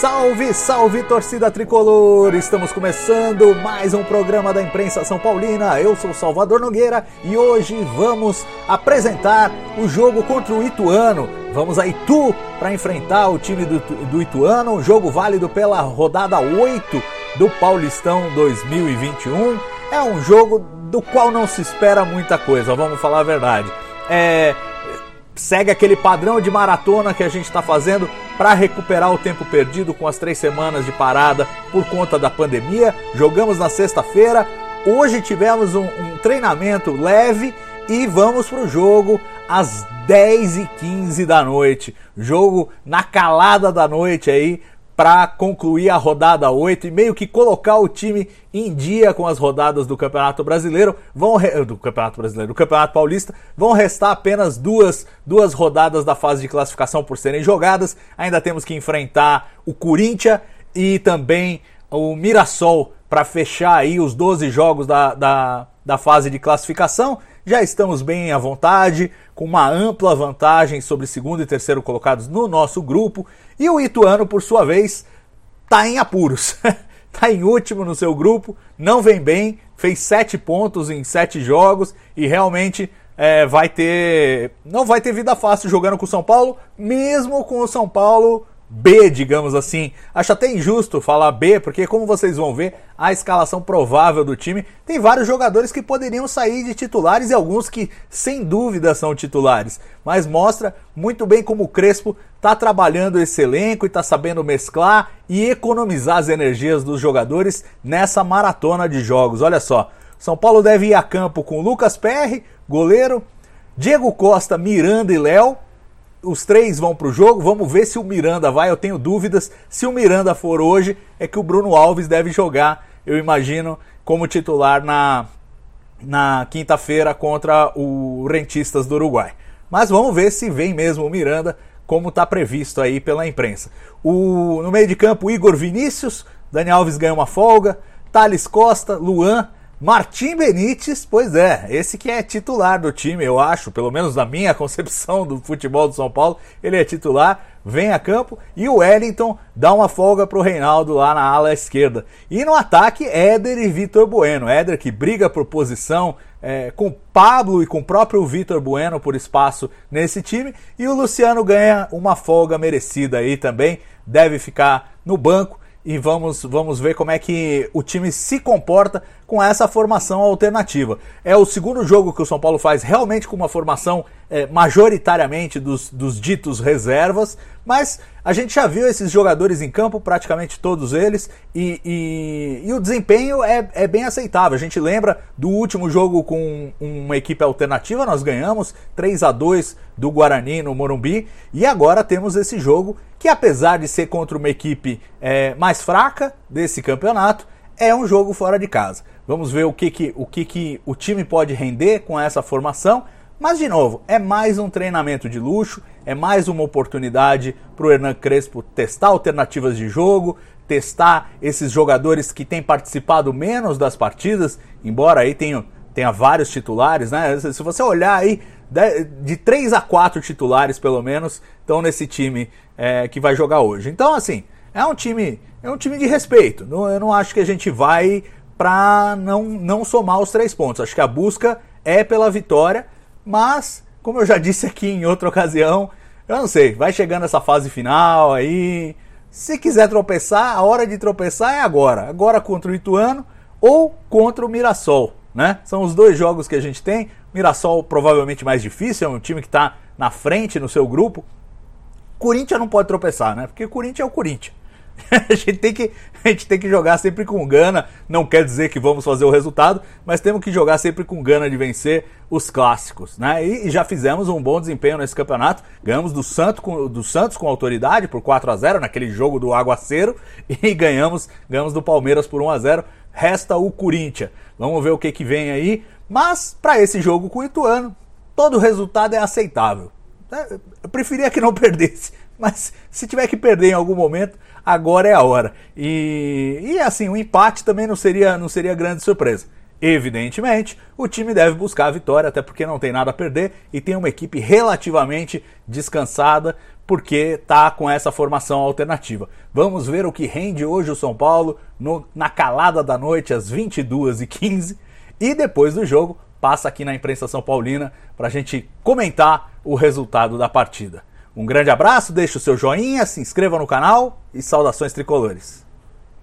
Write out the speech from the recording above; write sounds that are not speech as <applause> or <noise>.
Salve, salve torcida tricolor! Estamos começando mais um programa da imprensa São Paulina. Eu sou Salvador Nogueira e hoje vamos apresentar o jogo contra o Ituano. Vamos a Itu para enfrentar o time do, do Ituano, um jogo válido pela rodada 8 do Paulistão 2021. É um jogo do qual não se espera muita coisa, vamos falar a verdade. É, segue aquele padrão de maratona que a gente está fazendo para recuperar o tempo perdido com as três semanas de parada por conta da pandemia. Jogamos na sexta-feira, hoje tivemos um, um, treinamento leve e vamos para o jogo às 10h15 da noite. Jogo na calada da noite aí para concluir a rodada 8 e meio que colocar o time em dia com as rodadas do Campeonato Brasileiro, vão do Campeonato Brasileiro, do Campeonato Paulista, vão restar apenas duas, duas rodadas da fase de classificação por serem jogadas. Ainda temos que enfrentar o Corinthians e também o Mirassol para fechar aí os 12 jogos da, da, da fase de classificação. Já estamos bem à vontade, com uma ampla vantagem sobre segundo e terceiro colocados no nosso grupo. E o Ituano, por sua vez, está em apuros. Está <laughs> em último no seu grupo, não vem bem, fez sete pontos em sete jogos e realmente é, vai ter. Não vai ter vida fácil jogando com o São Paulo, mesmo com o São Paulo B, digamos assim. Acho até injusto falar B, porque como vocês vão ver, a escalação provável do time tem vários jogadores que poderiam sair de titulares e alguns que sem dúvida são titulares. Mas mostra muito bem como o Crespo está trabalhando esse elenco e está sabendo mesclar e economizar as energias dos jogadores nessa maratona de jogos. Olha só, São Paulo deve ir a campo com Lucas Perry, goleiro, Diego Costa, Miranda e Léo os três vão para o jogo. Vamos ver se o Miranda vai. Eu tenho dúvidas. Se o Miranda for hoje, é que o Bruno Alves deve jogar, eu imagino, como titular na, na quinta-feira contra o Rentistas do Uruguai. Mas vamos ver se vem mesmo o Miranda, como está previsto aí pela imprensa. O, no meio de campo, Igor Vinícius, Dani Alves ganha uma folga, Thales Costa, Luan, Martim Benítez, pois é, esse que é titular do time, eu acho, pelo menos na minha <laughs> concepção do futebol do São Paulo, ele é titular, vem a campo e o Wellington dá uma folga pro Reinaldo lá na ala esquerda. E no ataque, Éder e Vitor Bueno. Éder que briga por posição é, com Pablo e com o próprio Vitor Bueno por espaço nesse time. E o Luciano ganha uma folga merecida aí também, deve ficar no banco e vamos, vamos ver como é que o time se comporta com essa formação alternativa. É o segundo jogo que o São Paulo faz realmente com uma formação é, majoritariamente dos, dos ditos reservas, mas a gente já viu esses jogadores em campo, praticamente todos eles, e, e, e, o desempenho é, é bem aceitável. A gente lembra do último jogo com uma equipe alternativa, nós ganhamos 3 a 2 do Guarani no Morumbi, e agora temos esse jogo que, apesar de ser contra uma equipe é, mais fraca desse campeonato, é um jogo fora de casa. Vamos ver o que, que, o, que, que o time pode render com essa formação. Mas, de novo, é mais um treinamento de luxo, é mais uma oportunidade para o Hernan Crespo testar alternativas de jogo, testar esses jogadores que têm participado menos das partidas, embora aí tenha, tenha vários titulares, né? Se você olhar aí, de 3 a 4 titulares, pelo menos, estão nesse time é, que vai jogar hoje. Então, assim, é um time, é um time de respeito. Eu não acho que a gente vai para não, não somar os três pontos. Acho que a busca é pela vitória, mas, como eu já <laughs> disse aqui em outra ocasião, eu não sei, vai chegando essa fase final aí. Se quiser tropeçar, a hora de tropeçar é agora. Agora contra o Ituano ou contra o Mirassol, né? São os dois jogos que a gente tem. Mirassol provavelmente mais difícil, é um time que está na frente no seu grupo. Corinthians não pode tropeçar, né? Porque Corinthians é o Corinthians. <laughs> a, gente tem que, a gente tem que jogar sempre com gana. Não quer dizer que vamos fazer o resultado, mas temos que jogar sempre com gana de vencer os clássicos. Né? E, e já fizemos um bom desempenho nesse campeonato. Ganhamos do, Santo com, do Santos com autoridade por 4 a 0 naquele jogo do Aguaceiro. <laughs> E ganhamos, ganhamos do Palmeiras por 1 a 0 Resta o Corinthians. Vamos ver o que, que vem aí. Mas para esse jogo com o Ituano, todo resultado é aceitável. É, eu preferia que não <laughs> perdesse, mas se tiver que perder em algum momento, agora é a hora. E, e assim, o um empate também não seria, não seria grande surpresa. Evidentemente, o time deve buscar a vitória, até porque não tem nada a perder e tem uma equipe relativamente descansada, porque está com essa formação alternativa. Vamos ver o que rende hoje o São Paulo no, na calada da noite, às 22h15. E depois do jogo, passa aqui na imprensa São Paulina para a gente comentar o resultado da partida. Um grande abraço, deixe o seu joinha, se inscreva no canal e saudações tricolores.